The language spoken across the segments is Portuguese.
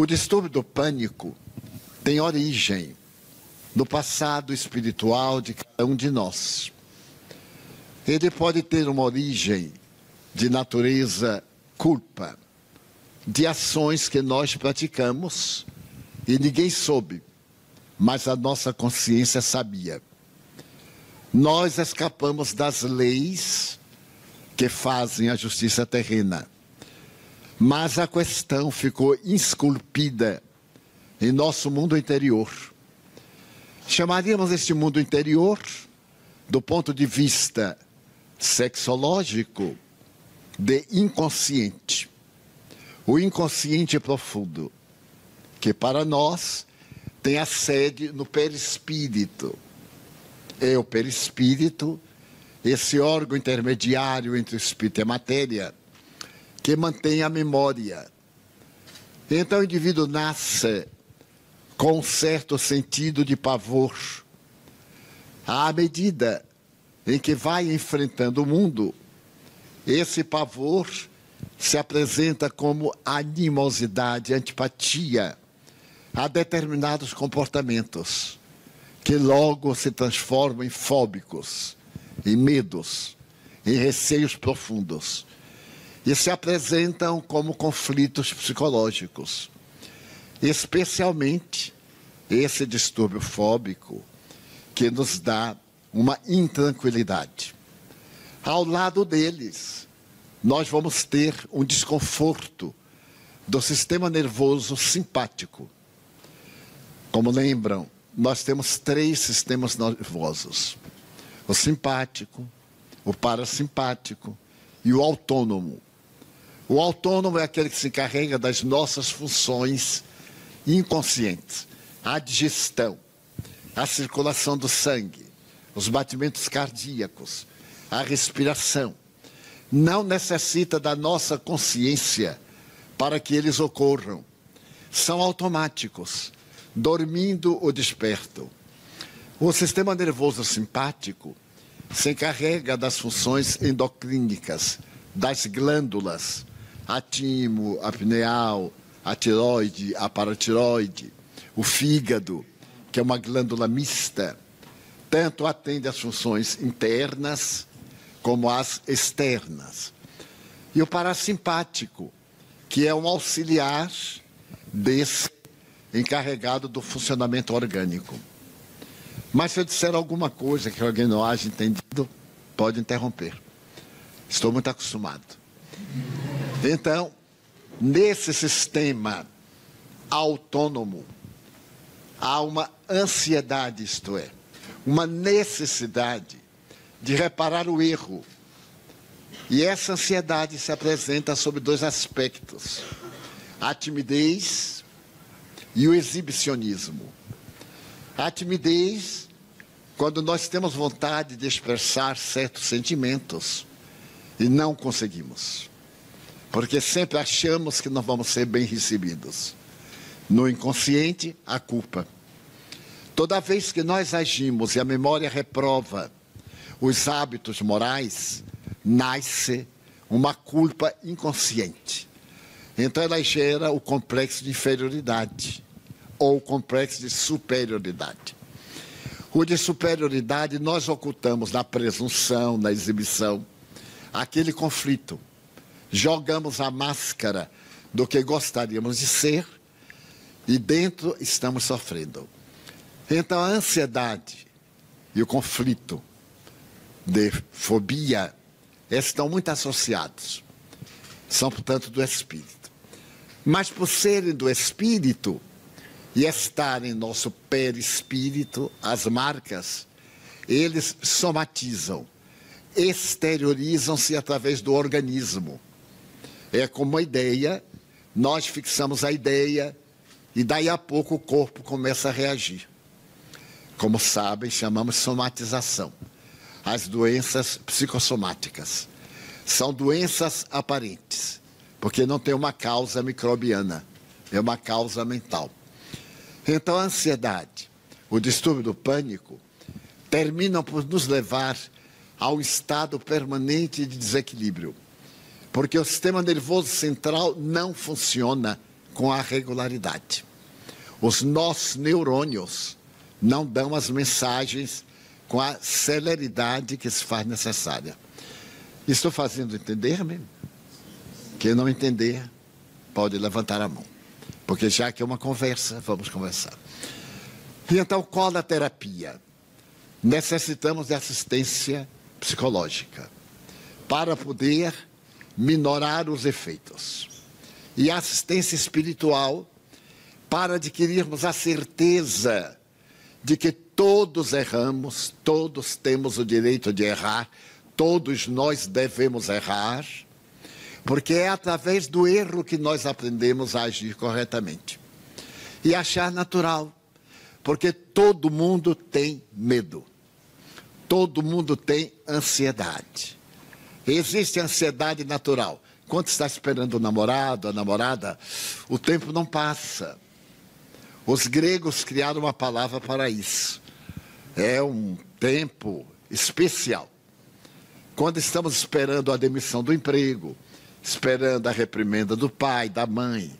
O distúrbio do pânico tem origem no passado espiritual de cada um de nós. Ele pode ter uma origem de natureza culpa, de ações que nós praticamos e ninguém soube, mas a nossa consciência sabia. Nós escapamos das leis que fazem a justiça terrena. Mas a questão ficou esculpida em nosso mundo interior. Chamaríamos este mundo interior, do ponto de vista sexológico, de inconsciente. O inconsciente profundo, que para nós tem a sede no perispírito. É o perispírito, esse órgão intermediário entre o espírito e a matéria, que mantém a memória. Então o indivíduo nasce com um certo sentido de pavor. À medida em que vai enfrentando o mundo, esse pavor se apresenta como animosidade, antipatia a determinados comportamentos, que logo se transformam em fóbicos, em medos, em receios profundos e se apresentam como conflitos psicológicos. Especialmente esse distúrbio fóbico que nos dá uma intranquilidade. Ao lado deles, nós vamos ter um desconforto do sistema nervoso simpático. Como lembram, nós temos três sistemas nervosos: o simpático, o parasimpático e o autônomo. O autônomo é aquele que se encarrega das nossas funções inconscientes, a digestão, a circulação do sangue, os batimentos cardíacos, a respiração. Não necessita da nossa consciência para que eles ocorram. São automáticos, dormindo ou desperto. O sistema nervoso simpático se encarrega das funções endocrínicas, das glândulas, a timo, a pineal, a tiroide, a paratiroide, o fígado, que é uma glândula mista, tanto atende às funções internas como às externas. E o parasimpático, que é um auxiliar desse encarregado do funcionamento orgânico. Mas se eu disser alguma coisa que alguém não haja entendido, pode interromper. Estou muito acostumado. Então, nesse sistema autônomo, há uma ansiedade, isto é, uma necessidade de reparar o erro. E essa ansiedade se apresenta sob dois aspectos: a timidez e o exibicionismo. A timidez, quando nós temos vontade de expressar certos sentimentos e não conseguimos porque sempre achamos que não vamos ser bem recebidos. No inconsciente, a culpa. Toda vez que nós agimos e a memória reprova os hábitos morais, nasce uma culpa inconsciente. Então ela gera o complexo de inferioridade ou o complexo de superioridade. O de superioridade nós ocultamos na presunção, na exibição, aquele conflito jogamos a máscara do que gostaríamos de ser e dentro estamos sofrendo. Então a ansiedade e o conflito de fobia estão muito associados. São, portanto, do espírito. Mas por serem do espírito e estarem em nosso perispírito, as marcas, eles somatizam, exteriorizam-se através do organismo é como uma ideia, nós fixamos a ideia e daí a pouco o corpo começa a reagir. Como sabem, chamamos somatização. As doenças psicossomáticas são doenças aparentes, porque não tem uma causa microbiana, é uma causa mental. Então a ansiedade, o distúrbio do pânico, terminam por nos levar a um estado permanente de desequilíbrio porque o sistema nervoso central não funciona com a regularidade. Os nossos neurônios não dão as mensagens com a celeridade que se faz necessária. Estou fazendo entender-me? Quem não entender, pode levantar a mão. Porque já que é uma conversa, vamos conversar. E então, qual a terapia? Necessitamos de assistência psicológica para poder minorar os efeitos. E assistência espiritual para adquirirmos a certeza de que todos erramos, todos temos o direito de errar, todos nós devemos errar, porque é através do erro que nós aprendemos a agir corretamente. E achar natural, porque todo mundo tem medo, todo mundo tem ansiedade. Existe ansiedade natural. Quando está esperando o namorado, a namorada, o tempo não passa. Os gregos criaram uma palavra para isso. É um tempo especial. Quando estamos esperando a demissão do emprego, esperando a reprimenda do pai, da mãe,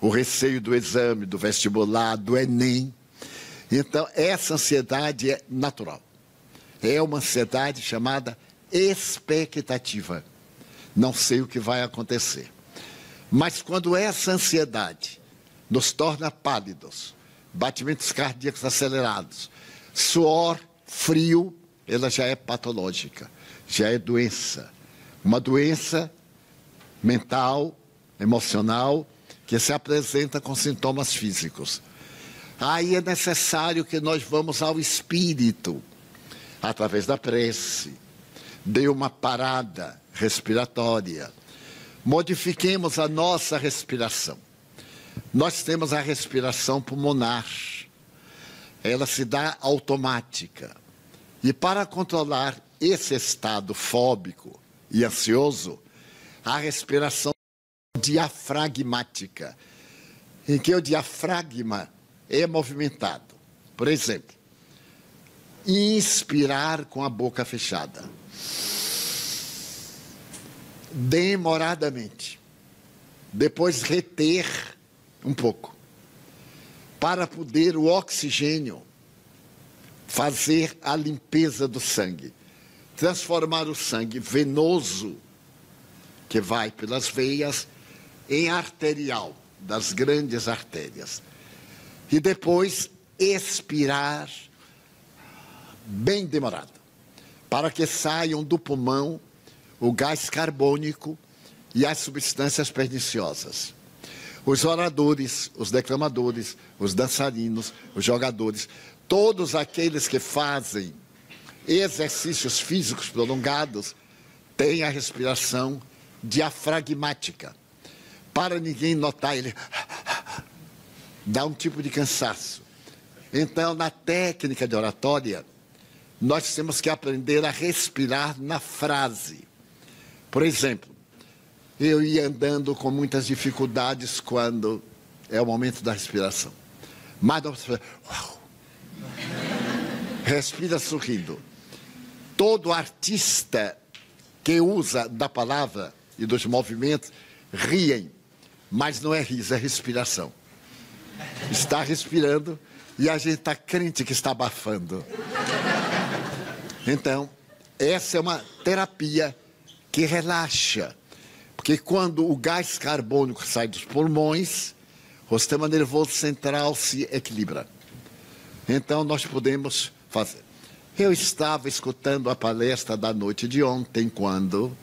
o receio do exame, do vestibular, do Enem. Então, essa ansiedade é natural. É uma ansiedade chamada expectativa. Não sei o que vai acontecer. Mas quando essa ansiedade nos torna pálidos, batimentos cardíacos acelerados, suor, frio, ela já é patológica, já é doença. Uma doença mental, emocional, que se apresenta com sintomas físicos. Aí é necessário que nós vamos ao espírito, através da prece, dê uma parada respiratória, modifiquemos a nossa respiração. Nós temos a respiração pulmonar, ela se dá automática. E para controlar esse estado fóbico e ansioso, a respiração diafragmática, em que o diafragma é movimentado. Por exemplo, inspirar com a boca fechada. Demoradamente. Depois reter um pouco. Para poder o oxigênio fazer a limpeza do sangue. Transformar o sangue venoso que vai pelas veias em arterial, das grandes artérias. E depois expirar bem demorado, para que saiam do pulmão o gás carbônico e as substâncias perniciosas. Os oradores, os declamadores, os dançarinos, os jogadores, todos aqueles que fazem exercícios físicos prolongados têm a respiração diafragmática. Para ninguém notar, ele dá um tipo de cansaço. Então, na técnica de oratória, nós temos que aprender a respirar na frase. Por exemplo, eu ia andando com muitas dificuldades quando é o momento da respiração. Mas uau, respira sorrindo. Todo artista que usa da palavra e dos movimentos riem, mas não é riso, é respiração. Está respirando e a gente está crente que está abafando. Então, essa é uma terapia que relaxa. Porque quando o gás carbônico sai dos pulmões, o sistema nervoso central se equilibra. Então, nós podemos fazer. Eu estava escutando a palestra da noite de ontem, quando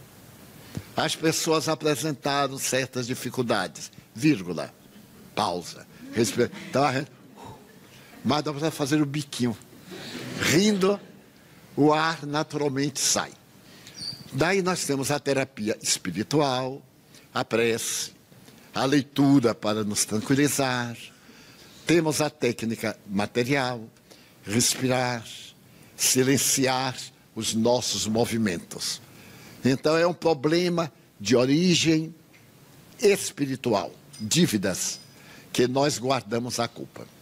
as pessoas apresentaram certas dificuldades. Vírgula. Pausa. Respira. Então, mas dá para fazer o biquinho. Rindo, o ar naturalmente sai. Daí nós temos a terapia espiritual, a prece, a leitura para nos tranquilizar. Temos a técnica material, respirar, silenciar os nossos movimentos. Então é um problema de origem espiritual, dívidas que nós guardamos a culpa.